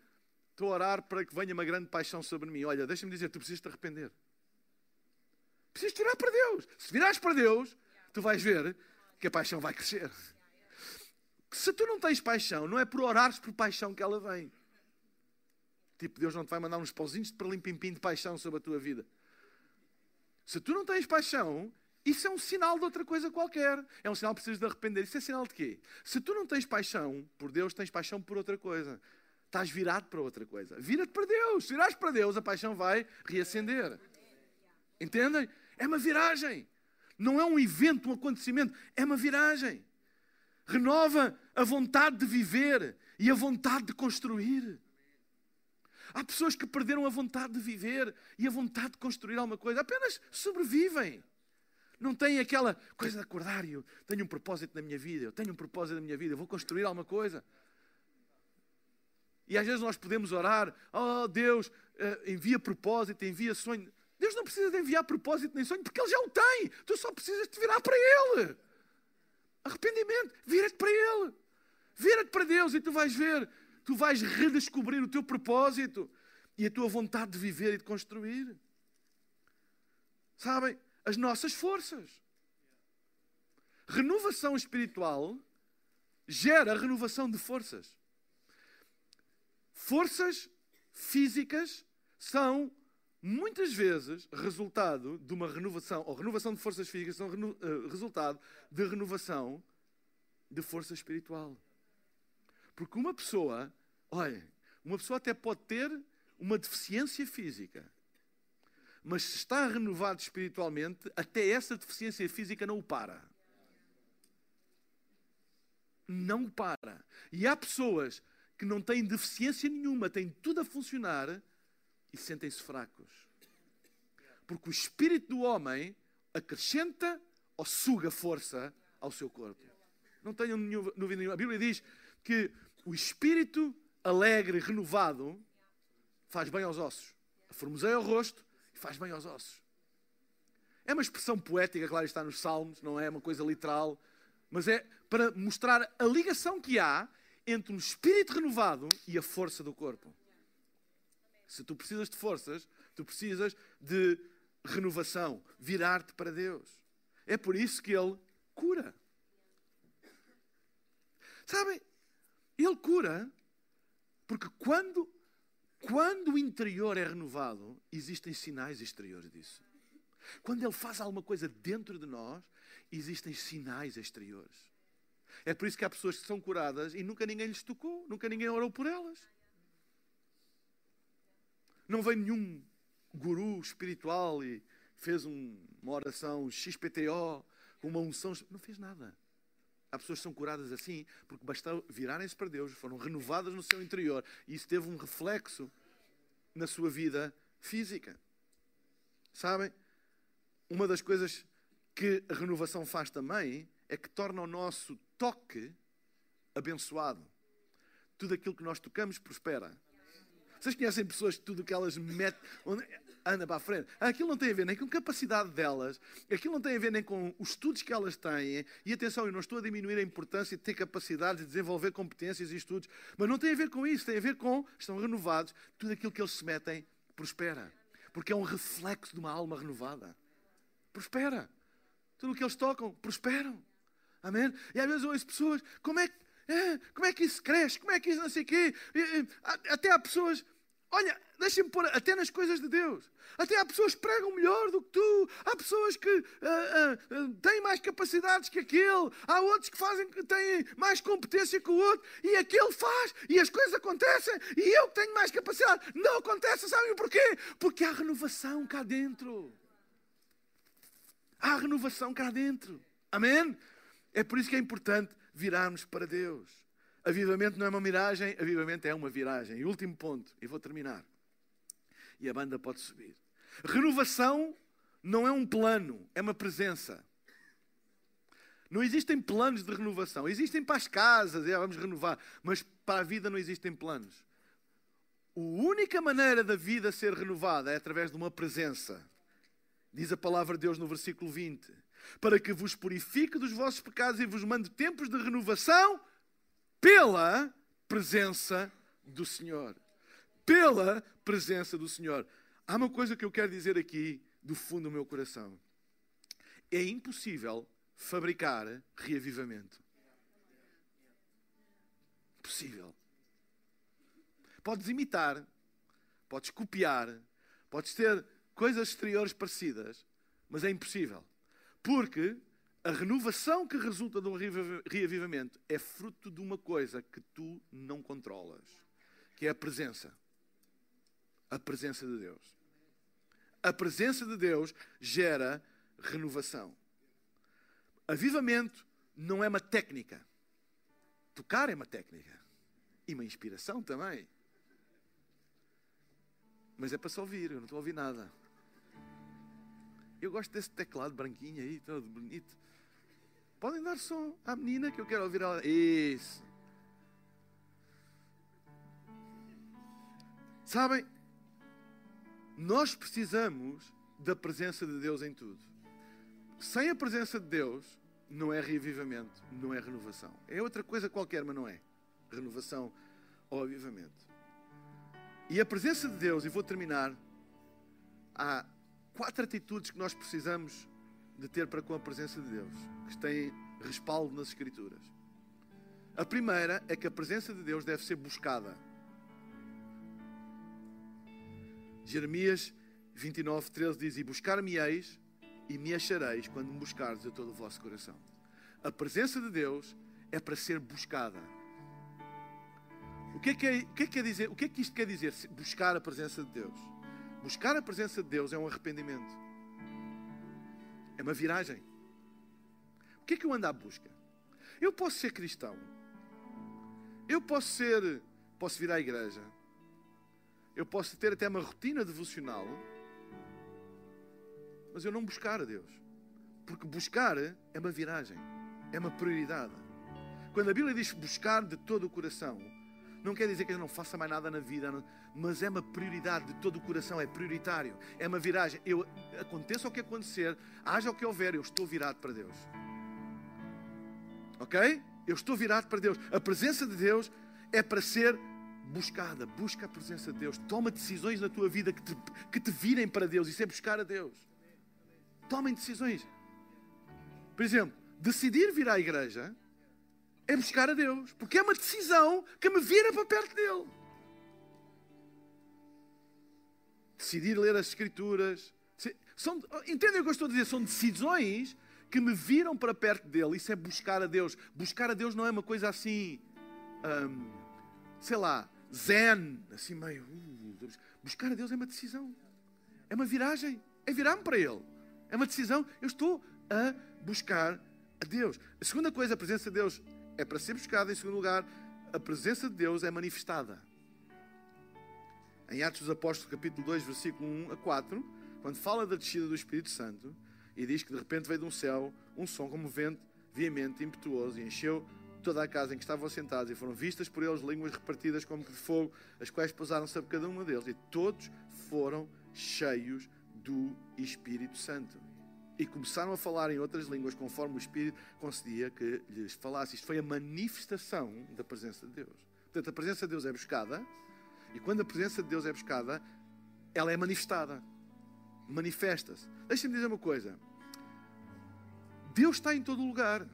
Estou a orar para que venha uma grande paixão sobre mim. Olha, deixa-me dizer, tu precisas te arrepender. Precisas virar para Deus. Se virares para Deus, tu vais ver que a paixão vai crescer. Se tu não tens paixão, não é por orares por paixão que ela vem. Tipo, Deus não te vai mandar uns pauzinhos para limpimpim de paixão sobre a tua vida. Se tu não tens paixão, isso é um sinal de outra coisa qualquer. É um sinal que precisas de arrepender. Isso é sinal de quê? Se tu não tens paixão por Deus, tens paixão por outra coisa estás virado para outra coisa. Vira-te para Deus. Se virares para Deus, a paixão vai reacender. Entendem? É uma viragem. Não é um evento, um acontecimento. É uma viragem. Renova a vontade de viver e a vontade de construir. Há pessoas que perderam a vontade de viver e a vontade de construir alguma coisa. Apenas sobrevivem. Não têm aquela coisa de acordar eu tenho um propósito na minha vida, eu tenho um propósito na minha vida, eu vou construir alguma coisa. E às vezes nós podemos orar, oh Deus, eh, envia propósito, envia sonho. Deus não precisa de enviar propósito nem sonho, porque Ele já o tem. Tu só precisas de virar para Ele. Arrependimento, vira-te para Ele. Vira-te para Deus e tu vais ver, tu vais redescobrir o teu propósito e a tua vontade de viver e de construir. Sabem? As nossas forças. Renovação espiritual gera renovação de forças. Forças físicas são muitas vezes resultado de uma renovação, ou renovação de forças físicas são uh, resultado de renovação de força espiritual. Porque uma pessoa, olha, uma pessoa até pode ter uma deficiência física, mas se está renovado espiritualmente, até essa deficiência física não o para. Não o para. E há pessoas que não têm deficiência nenhuma, têm tudo a funcionar e sentem-se fracos. Porque o espírito do homem acrescenta ou suga força ao seu corpo. Não tenham dúvida nenhuma. A Bíblia diz que o espírito alegre, renovado, faz bem aos ossos. Formoseia o rosto e faz bem aos ossos. É uma expressão poética, claro, está nos Salmos, não é uma coisa literal, mas é para mostrar a ligação que há entre o espírito renovado e a força do corpo. Se tu precisas de forças, tu precisas de renovação, virar-te para Deus. É por isso que Ele cura. Sabem, Ele cura porque quando, quando o interior é renovado, existem sinais exteriores disso. Quando Ele faz alguma coisa dentro de nós, existem sinais exteriores. É por isso que há pessoas que são curadas e nunca ninguém lhes tocou, nunca ninguém orou por elas. Não veio nenhum guru espiritual e fez um, uma oração XPTO uma unção. Não fez nada. Há pessoas que são curadas assim porque bastou virarem-se para Deus, foram renovadas no seu interior e isso teve um reflexo na sua vida física. Sabem? Uma das coisas que a renovação faz também é que torna o nosso toque abençoado. Tudo aquilo que nós tocamos prospera. Vocês conhecem pessoas que tudo que elas metem, anda para a frente. Aquilo não tem a ver nem com a capacidade delas, aquilo não tem a ver nem com os estudos que elas têm. E atenção, eu não estou a diminuir a importância de ter capacidade de desenvolver competências e estudos, mas não tem a ver com isso, tem a ver com, estão renovados, tudo aquilo que eles se metem prospera. Porque é um reflexo de uma alma renovada. Prospera. Tudo o que eles tocam, prosperam. Amém? E às vezes eu ouço pessoas, como é que é, como é que isso cresce? Como é que isso não sei o quê? Até há pessoas, olha, deixem-me pôr, até nas coisas de Deus. Até há pessoas que pregam melhor do que tu. Há pessoas que uh, uh, têm mais capacidades que aquele. Há outros que fazem que têm mais competência que o outro. E aquele faz. E as coisas acontecem. E eu que tenho mais capacidade. Não acontece. Sabem porquê? Porque há renovação cá dentro. Há renovação cá dentro. Amém? É por isso que é importante virarmos para Deus. Avivamento não é uma miragem, avivamento é uma viragem. E último ponto, e vou terminar. E a banda pode subir. Renovação não é um plano, é uma presença. Não existem planos de renovação. Existem para as casas, é, vamos renovar, mas para a vida não existem planos. A única maneira da vida ser renovada é através de uma presença. Diz a palavra de Deus no versículo 20: para que vos purifique dos vossos pecados e vos mande tempos de renovação pela presença do Senhor. Pela presença do Senhor. Há uma coisa que eu quero dizer aqui do fundo do meu coração. É impossível fabricar reavivamento. Impossível. Podes imitar, podes copiar, podes ter coisas exteriores parecidas, mas é impossível. Porque a renovação que resulta de um reavivamento é fruto de uma coisa que tu não controlas, que é a presença. A presença de Deus. A presença de Deus gera renovação. Avivamento não é uma técnica. Tocar é uma técnica. E uma inspiração também. Mas é para se ouvir, eu não estou a ouvir nada. Eu gosto desse teclado branquinho aí, todo bonito. Podem dar som à menina que eu quero ouvir ela. Isso. Sabem, nós precisamos da presença de Deus em tudo. Sem a presença de Deus, não é reavivamento, não é renovação. É outra coisa qualquer, mas não é. Renovação ou avivamento. E a presença de Deus, e vou terminar, há quatro atitudes que nós precisamos de ter para com a presença de Deus, que têm respaldo nas Escrituras. A primeira é que a presença de Deus deve ser buscada. Jeremias 29, 13 diz: E buscar-me-eis e me achareis quando me buscardes de todo o vosso coração. A presença de Deus é para ser buscada. O que é que, é, o que, é que quer dizer? O que é que isto quer dizer? Buscar a presença de Deus. Buscar a presença de Deus é um arrependimento. É uma viragem. O que é que eu ando à busca? Eu posso ser cristão. Eu posso ser, posso vir à igreja. Eu posso ter até uma rotina devocional. Mas eu não buscar a Deus. Porque buscar é uma viragem. É uma prioridade. Quando a Bíblia diz buscar de todo o coração, não quer dizer que eu não faça mais nada na vida, mas é uma prioridade de todo o coração, é prioritário, é uma viragem. Eu, aconteça o que acontecer, haja o que houver, eu estou virado para Deus. Ok? Eu estou virado para Deus. A presença de Deus é para ser buscada. Busca a presença de Deus. Toma decisões na tua vida que te, que te virem para Deus. Isso é buscar a Deus. Tomem decisões. Por exemplo, decidir vir à igreja é buscar a Deus, porque é uma decisão que me vira para perto dele. Decidir ler as Escrituras. São, entendem o que eu estou a dizer? São decisões que me viram para perto dele. Isso é buscar a Deus. Buscar a Deus não é uma coisa assim, hum, sei lá, zen, assim meio. Uh, buscar a Deus é uma decisão. É uma viragem. É virar-me para Ele. É uma decisão. Eu estou a buscar a Deus. A segunda coisa, a presença de Deus é para ser buscada. Em segundo lugar, a presença de Deus é manifestada. Em Atos dos Apóstolos, capítulo 2, versículo 1 a 4, quando fala da descida do Espírito Santo, e diz que de repente veio de um céu um som como vento veemente, impetuoso, e encheu toda a casa em que estavam sentados, e foram vistas por eles línguas repartidas como de fogo, as quais pousaram sobre cada uma deles, e todos foram cheios do Espírito Santo. E começaram a falar em outras línguas, conforme o Espírito concedia que lhes falasse. Isto foi a manifestação da presença de Deus. Portanto, a presença de Deus é buscada, e quando a presença de Deus é buscada, ela é manifestada. Manifesta-se. Deixa-me dizer uma coisa. Deus está em todo lugar.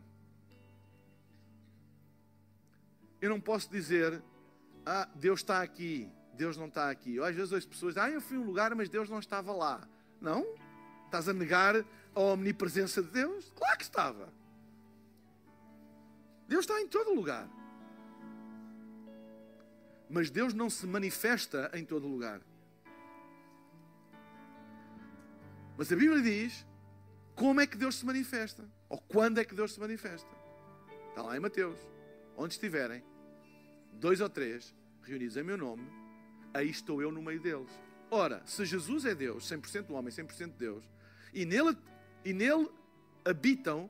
Eu não posso dizer, ah, Deus está aqui, Deus não está aqui. Ou às vezes as pessoas ah, eu fui a um lugar, mas Deus não estava lá. Não? Estás a negar a omnipresença de Deus? Claro que estava. Deus está em todo lugar. Mas Deus não se manifesta em todo lugar. Mas a Bíblia diz como é que Deus se manifesta. Ou quando é que Deus se manifesta. Está lá em Mateus. Onde estiverem, dois ou três reunidos em meu nome, aí estou eu no meio deles. Ora, se Jesus é Deus, 100% homem, 100% Deus, e nele, e nele habitam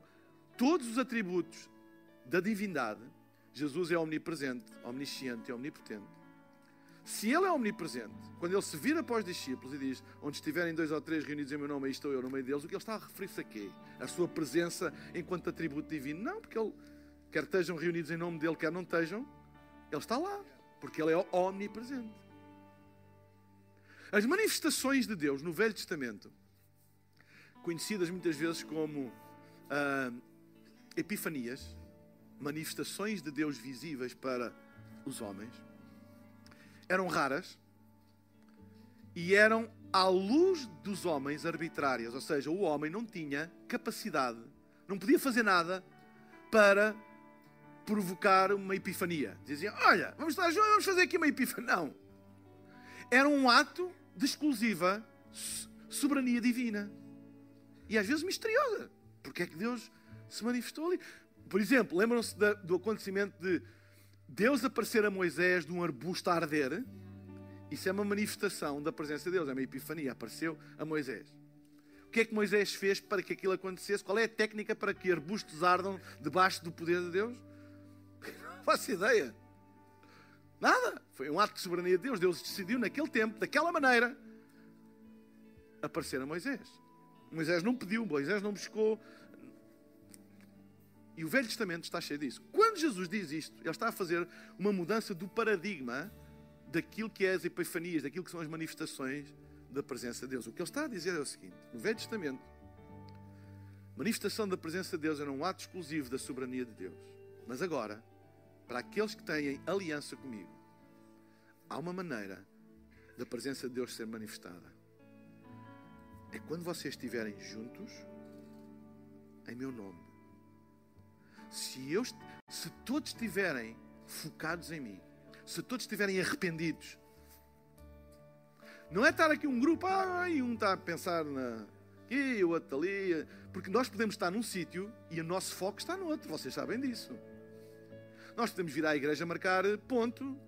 todos os atributos da divindade, Jesus é omnipresente, omnisciente e omnipotente. Se ele é omnipresente, quando ele se vira para os discípulos e diz: Onde estiverem dois ou três reunidos em meu nome, aí estou eu no meio deles, o que ele está a referir-se a quê? A sua presença enquanto atributo divino? Não, porque ele, quer estejam reunidos em nome dele, quer não estejam, ele está lá, porque ele é omnipresente. As manifestações de Deus no Velho Testamento, conhecidas muitas vezes como ah, epifanias, manifestações de Deus visíveis para os homens, eram raras e eram à luz dos homens arbitrárias, ou seja, o homem não tinha capacidade, não podia fazer nada para provocar uma epifania. Diziam, olha, vamos vamos fazer aqui uma epifania. Não. Era um ato de exclusiva soberania divina. E às vezes misteriosa. Porque é que Deus se manifestou ali? Por exemplo, lembram-se do acontecimento de Deus aparecer a Moisés de um arbusto a arder, isso é uma manifestação da presença de Deus, é uma epifania. Apareceu a Moisés. O que é que Moisés fez para que aquilo acontecesse? Qual é a técnica para que arbustos ardam debaixo do poder de Deus? Não faço ideia. Nada. Foi um ato de soberania de Deus. Deus decidiu naquele tempo, daquela maneira, aparecer a Moisés. Moisés não pediu, Moisés não buscou, e o Velho Testamento está cheio disso. Quando Jesus diz isto, ele está a fazer uma mudança do paradigma daquilo que é as epifanias, daquilo que são as manifestações da presença de Deus. O que ele está a dizer é o seguinte: no Velho Testamento, manifestação da presença de Deus era um ato exclusivo da soberania de Deus. Mas agora, para aqueles que têm aliança comigo, há uma maneira da presença de Deus ser manifestada. É quando vocês estiverem juntos em meu nome se, eu, se todos estiverem focados em mim, se todos estiverem arrependidos, não é estar aqui um grupo, ah, e um está a pensar na, aqui, o outro ali, porque nós podemos estar num sítio e o nosso foco está no outro, vocês sabem disso. Nós podemos vir à igreja marcar ponto,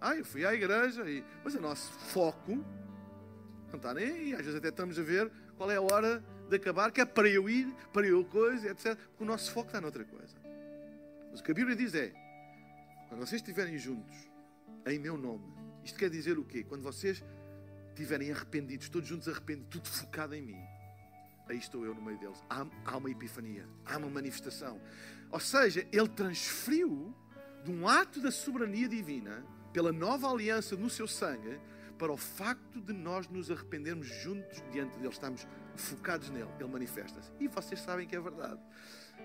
ah, eu fui à igreja, e... mas o nosso foco não está nem aí, às vezes até estamos a ver qual é a hora de acabar, que é para eu ir, para eu coisa, etc. Porque o nosso foco está noutra coisa. Mas o que a Bíblia diz é: quando vocês estiverem juntos, em meu nome, isto quer dizer o quê? Quando vocês estiverem arrependidos, todos juntos arrependidos, tudo focado em mim, aí estou eu no meio deles. Há, há uma epifania, há uma manifestação. Ou seja, ele transferiu de um ato da soberania divina, pela nova aliança no seu sangue, para o facto de nós nos arrependermos juntos diante dele, estamos focados nele, ele manifesta-se. E vocês sabem que é verdade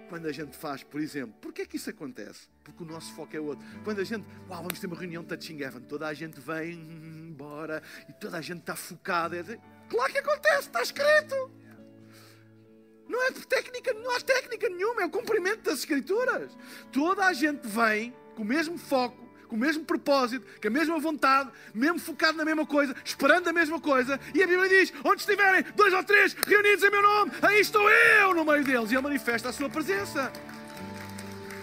quando a gente faz, por exemplo, porquê é que isso acontece? Porque o nosso foco é outro. Quando a gente, uau, vamos ter uma reunião de touching heaven, toda a gente vem embora e toda a gente está focada. É claro que acontece, está escrito. Não é técnica, não há técnica nenhuma, é o cumprimento das escrituras. Toda a gente vem com o mesmo foco, com o mesmo propósito, com a mesma vontade, mesmo focado na mesma coisa, esperando a mesma coisa. E a Bíblia diz: onde estiverem dois ou três reunidos em meu nome, aí estou eu no meio deles. E ele manifesta a sua presença.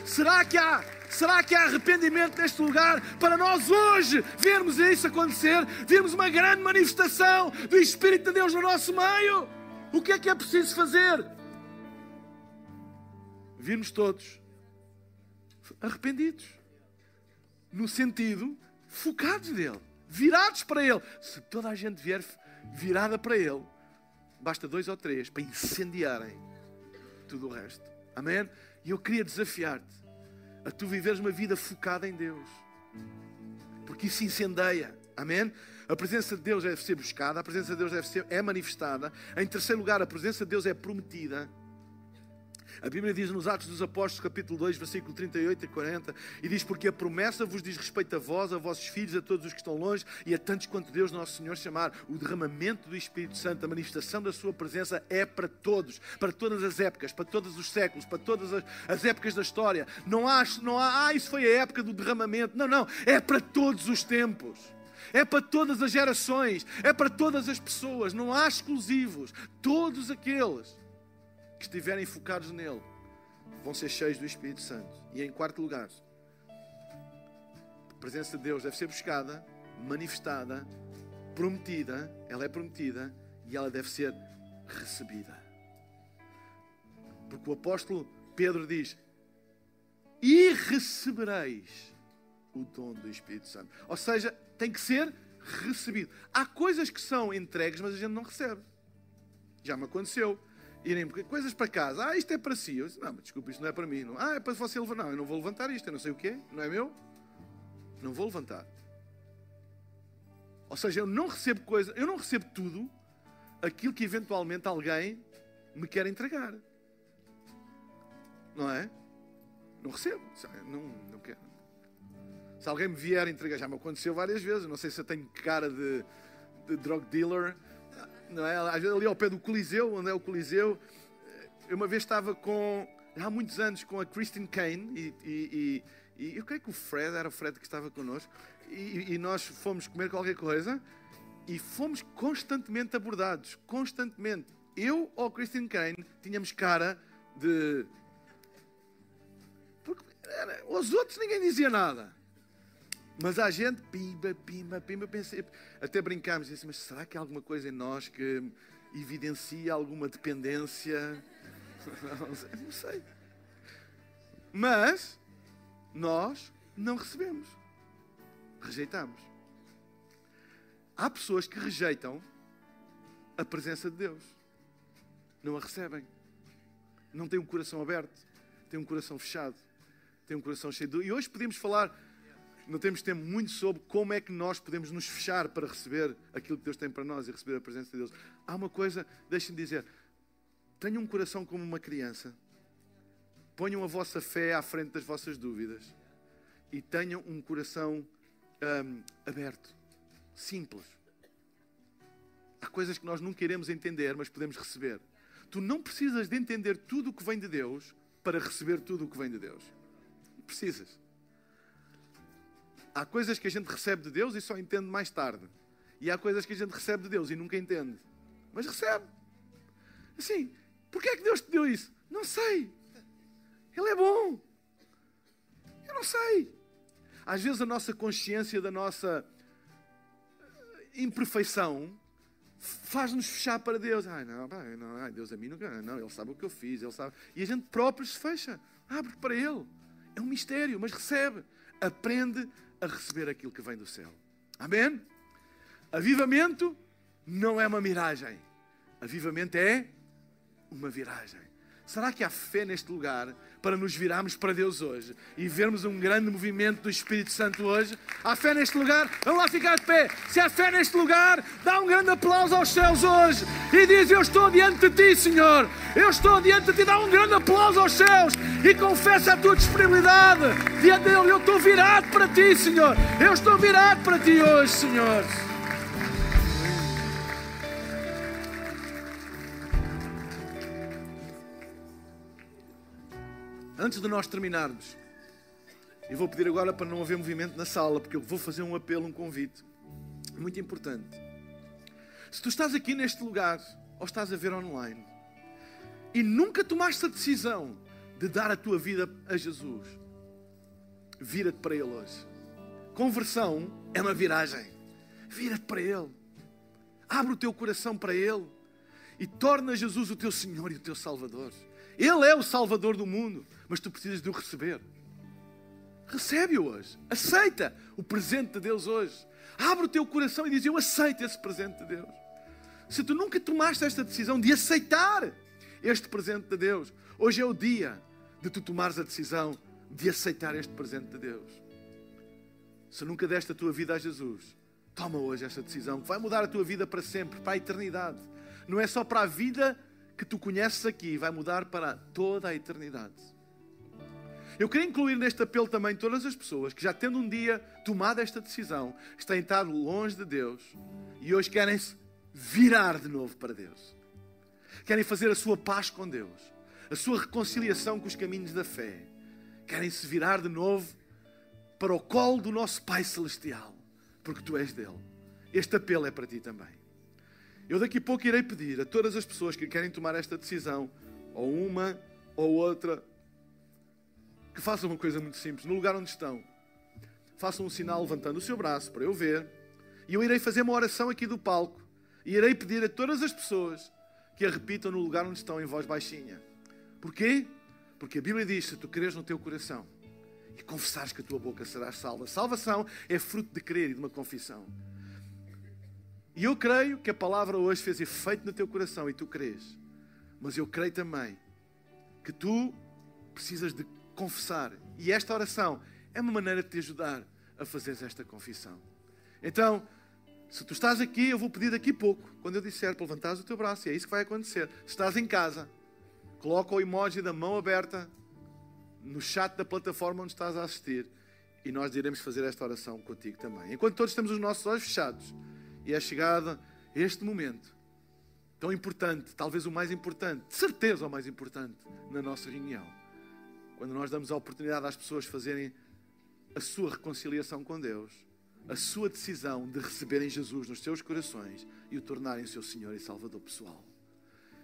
Será que há Será que há arrependimento neste lugar para nós hoje vermos isso acontecer? Vermos uma grande manifestação do Espírito de Deus no nosso meio? O que é que é preciso fazer? Virmos todos arrependidos. No sentido, focados nele, virados para ele. Se toda a gente vier virada para ele, basta dois ou três para incendiarem tudo o resto. Amém? E eu queria desafiar-te a tu viveres uma vida focada em Deus. Porque isso incendeia. Amém? A presença de Deus deve ser buscada, a presença de Deus deve ser é manifestada. Em terceiro lugar, a presença de Deus é prometida. A Bíblia diz nos Atos dos Apóstolos, capítulo 2, versículo 38 e 40, e diz: Porque a promessa vos diz respeito a vós, a vossos filhos, a todos os que estão longe e a tantos quanto Deus Nosso Senhor chamar. O derramamento do Espírito Santo, a manifestação da Sua presença é para todos, para todas as épocas, para todos os séculos, para todas as, as épocas da história. Não há, não há, ah, isso foi a época do derramamento. Não, não, é para todos os tempos é para todas as gerações, é para todas as pessoas, não há exclusivos. Todos aqueles que estiverem focados nele vão ser cheios do Espírito Santo. E em quarto lugar, a presença de Deus deve ser buscada, manifestada, prometida, ela é prometida e ela deve ser recebida. Porque o apóstolo Pedro diz: E recebereis o dom do Espírito Santo. Ou seja, tem que ser recebido. Há coisas que são entregues, mas a gente não recebe. Já me aconteceu irem coisas para casa. Ah, isto é para si. Eu disse, não, desculpa, isto não é para mim. Não. Ah, é para você levantar. Não, eu não vou levantar isto, eu não sei o quê, não é meu. Não vou levantar. Ou seja, eu não recebo coisa, eu não recebo tudo aquilo que eventualmente alguém me quer entregar. Não é? Não recebo. Não, não quero. Se alguém me vier entregar, já me aconteceu várias vezes. Não sei se eu tenho cara de, de drug dealer não é? ali ao pé do Coliseu, onde é o Coliseu. Eu uma vez estava com, há muitos anos, com a Christine Kane e, e, e, e eu creio que o Fred, era o Fred que estava connosco, e, e nós fomos comer qualquer coisa e fomos constantemente abordados, constantemente. Eu ou Christine Kane tínhamos cara de. Porque era... os outros ninguém dizia nada. Mas há gente, pimba, pimba, pimba, pensei, até brincámos, disse, mas será que há alguma coisa em nós que evidencia alguma dependência? Não sei. Não sei. Mas nós não recebemos. Rejeitamos. Há pessoas que rejeitam a presença de Deus. Não a recebem. Não têm um coração aberto. Têm um coração fechado. Têm um coração cheio de. E hoje podemos falar não temos tempo muito sobre como é que nós podemos nos fechar para receber aquilo que Deus tem para nós e receber a presença de Deus. Há uma coisa, deixem-me dizer, tenham um coração como uma criança, ponham a vossa fé à frente das vossas dúvidas e tenham um coração hum, aberto, simples. Há coisas que nós não queremos entender, mas podemos receber. Tu não precisas de entender tudo o que vem de Deus para receber tudo o que vem de Deus. Precisas. Há coisas que a gente recebe de Deus e só entende mais tarde. E há coisas que a gente recebe de Deus e nunca entende. Mas recebe. Assim, porquê é que Deus te deu isso? Não sei. Ele é bom. Eu não sei. Às vezes a nossa consciência da nossa eh, imperfeição faz-nos fechar para Deus. Ai, não, não, ai, Deus a mim nunca. Não, Ele sabe o que eu fiz, Ele sabe. E a gente próprio se fecha. Abre para Ele. É um mistério, mas recebe. Aprende a receber aquilo que vem do céu. Amém? Avivamento não é uma miragem. Avivamento é uma viragem. Será que há fé neste lugar para nos virarmos para Deus hoje e vermos um grande movimento do Espírito Santo hoje? Há fé neste lugar? Vamos lá ficar de pé. Se há fé neste lugar, dá um grande aplauso aos céus hoje e diz: Eu estou diante de ti, Senhor. Eu estou diante de ti. Dá um grande aplauso aos céus e confessa a tua disponibilidade diante dele. Eu estou virado para ti, Senhor. Eu estou virado para ti hoje, Senhor. Antes de nós terminarmos, eu vou pedir agora para não haver movimento na sala, porque eu vou fazer um apelo, um convite muito importante. Se tu estás aqui neste lugar ou estás a ver online e nunca tomaste a decisão de dar a tua vida a Jesus, vira-te para Ele hoje. Conversão é uma viragem. Vira-te para Ele. Abre o teu coração para Ele e torna Jesus o teu Senhor e o teu Salvador. Ele é o Salvador do mundo, mas tu precisas de o receber. Recebe-o hoje. Aceita o presente de Deus hoje. Abre o teu coração e diz: Eu aceito esse presente de Deus. Se tu nunca tomaste esta decisão de aceitar este presente de Deus, hoje é o dia de tu tomares a decisão de aceitar este presente de Deus. Se nunca deste a tua vida a Jesus, toma hoje esta decisão que vai mudar a tua vida para sempre, para a eternidade. Não é só para a vida que tu conheces aqui, vai mudar para toda a eternidade. Eu queria incluir neste apelo também todas as pessoas que já tendo um dia tomado esta decisão, têm estado longe de Deus e hoje querem se virar de novo para Deus. Querem fazer a sua paz com Deus, a sua reconciliação com os caminhos da fé. Querem se virar de novo para o colo do nosso Pai Celestial, porque tu és dele. Este apelo é para ti também. Eu daqui a pouco irei pedir a todas as pessoas que querem tomar esta decisão, ou uma ou outra, que façam uma coisa muito simples, no lugar onde estão. Façam um sinal levantando o seu braço para eu ver. E eu irei fazer uma oração aqui do palco. E irei pedir a todas as pessoas que a repitam no lugar onde estão em voz baixinha. Porquê? Porque a Bíblia diz: se tu creres no teu coração e confessares que a tua boca serás salva. Salvação é fruto de crer e de uma confissão. E eu creio que a palavra hoje fez efeito no teu coração e tu crês. Mas eu creio também que tu precisas de confessar. E esta oração é uma maneira de te ajudar a fazer esta confissão. Então, se tu estás aqui, eu vou pedir daqui a pouco, quando eu disser para levantares o teu braço, e é isso que vai acontecer. Se estás em casa, coloca o emoji da mão aberta no chat da plataforma onde estás a assistir e nós iremos fazer esta oração contigo também. Enquanto todos temos os nossos olhos fechados e é chegada este momento tão importante, talvez o mais importante, de certeza o mais importante na nossa reunião quando nós damos a oportunidade às pessoas fazerem a sua reconciliação com Deus, a sua decisão de receberem Jesus nos seus corações e o tornarem seu Senhor e Salvador pessoal.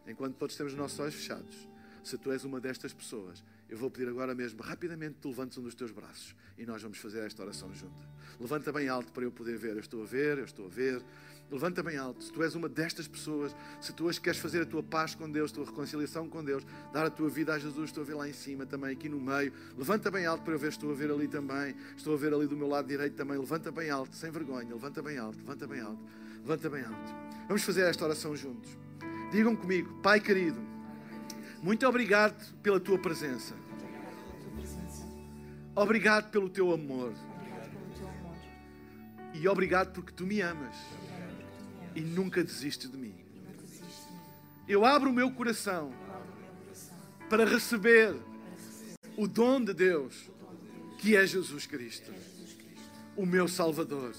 Enquanto todos temos os nossos olhos fechados, se tu és uma destas pessoas, eu vou pedir agora mesmo, rapidamente, te levantes um dos teus braços e nós vamos fazer esta oração junta. Levanta bem alto para eu poder ver. Eu estou a ver, eu estou a ver. Levanta bem alto. Se tu és uma destas pessoas, se tu hoje queres fazer a tua paz com Deus, a tua reconciliação com Deus, dar a tua vida a Jesus, estou a ver lá em cima também, aqui no meio. Levanta bem alto para eu ver, estou a ver ali também. Estou a ver ali do meu lado direito também. Levanta bem alto, sem vergonha. Levanta bem alto, levanta bem alto, levanta bem alto. Vamos fazer esta oração juntos. Digam comigo, Pai querido, muito obrigado pela tua presença. Obrigado pelo teu amor. E obrigado porque tu me amas e nunca desistes de mim. Eu abro o meu coração para receber o dom de Deus, que é Jesus Cristo, o meu Salvador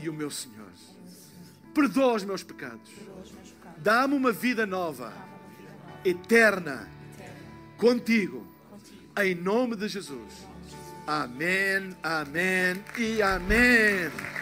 e o meu Senhor. Perdoa os meus pecados. Dá-me uma vida nova, eterna, contigo, em nome de Jesus. Amém, amém e amém.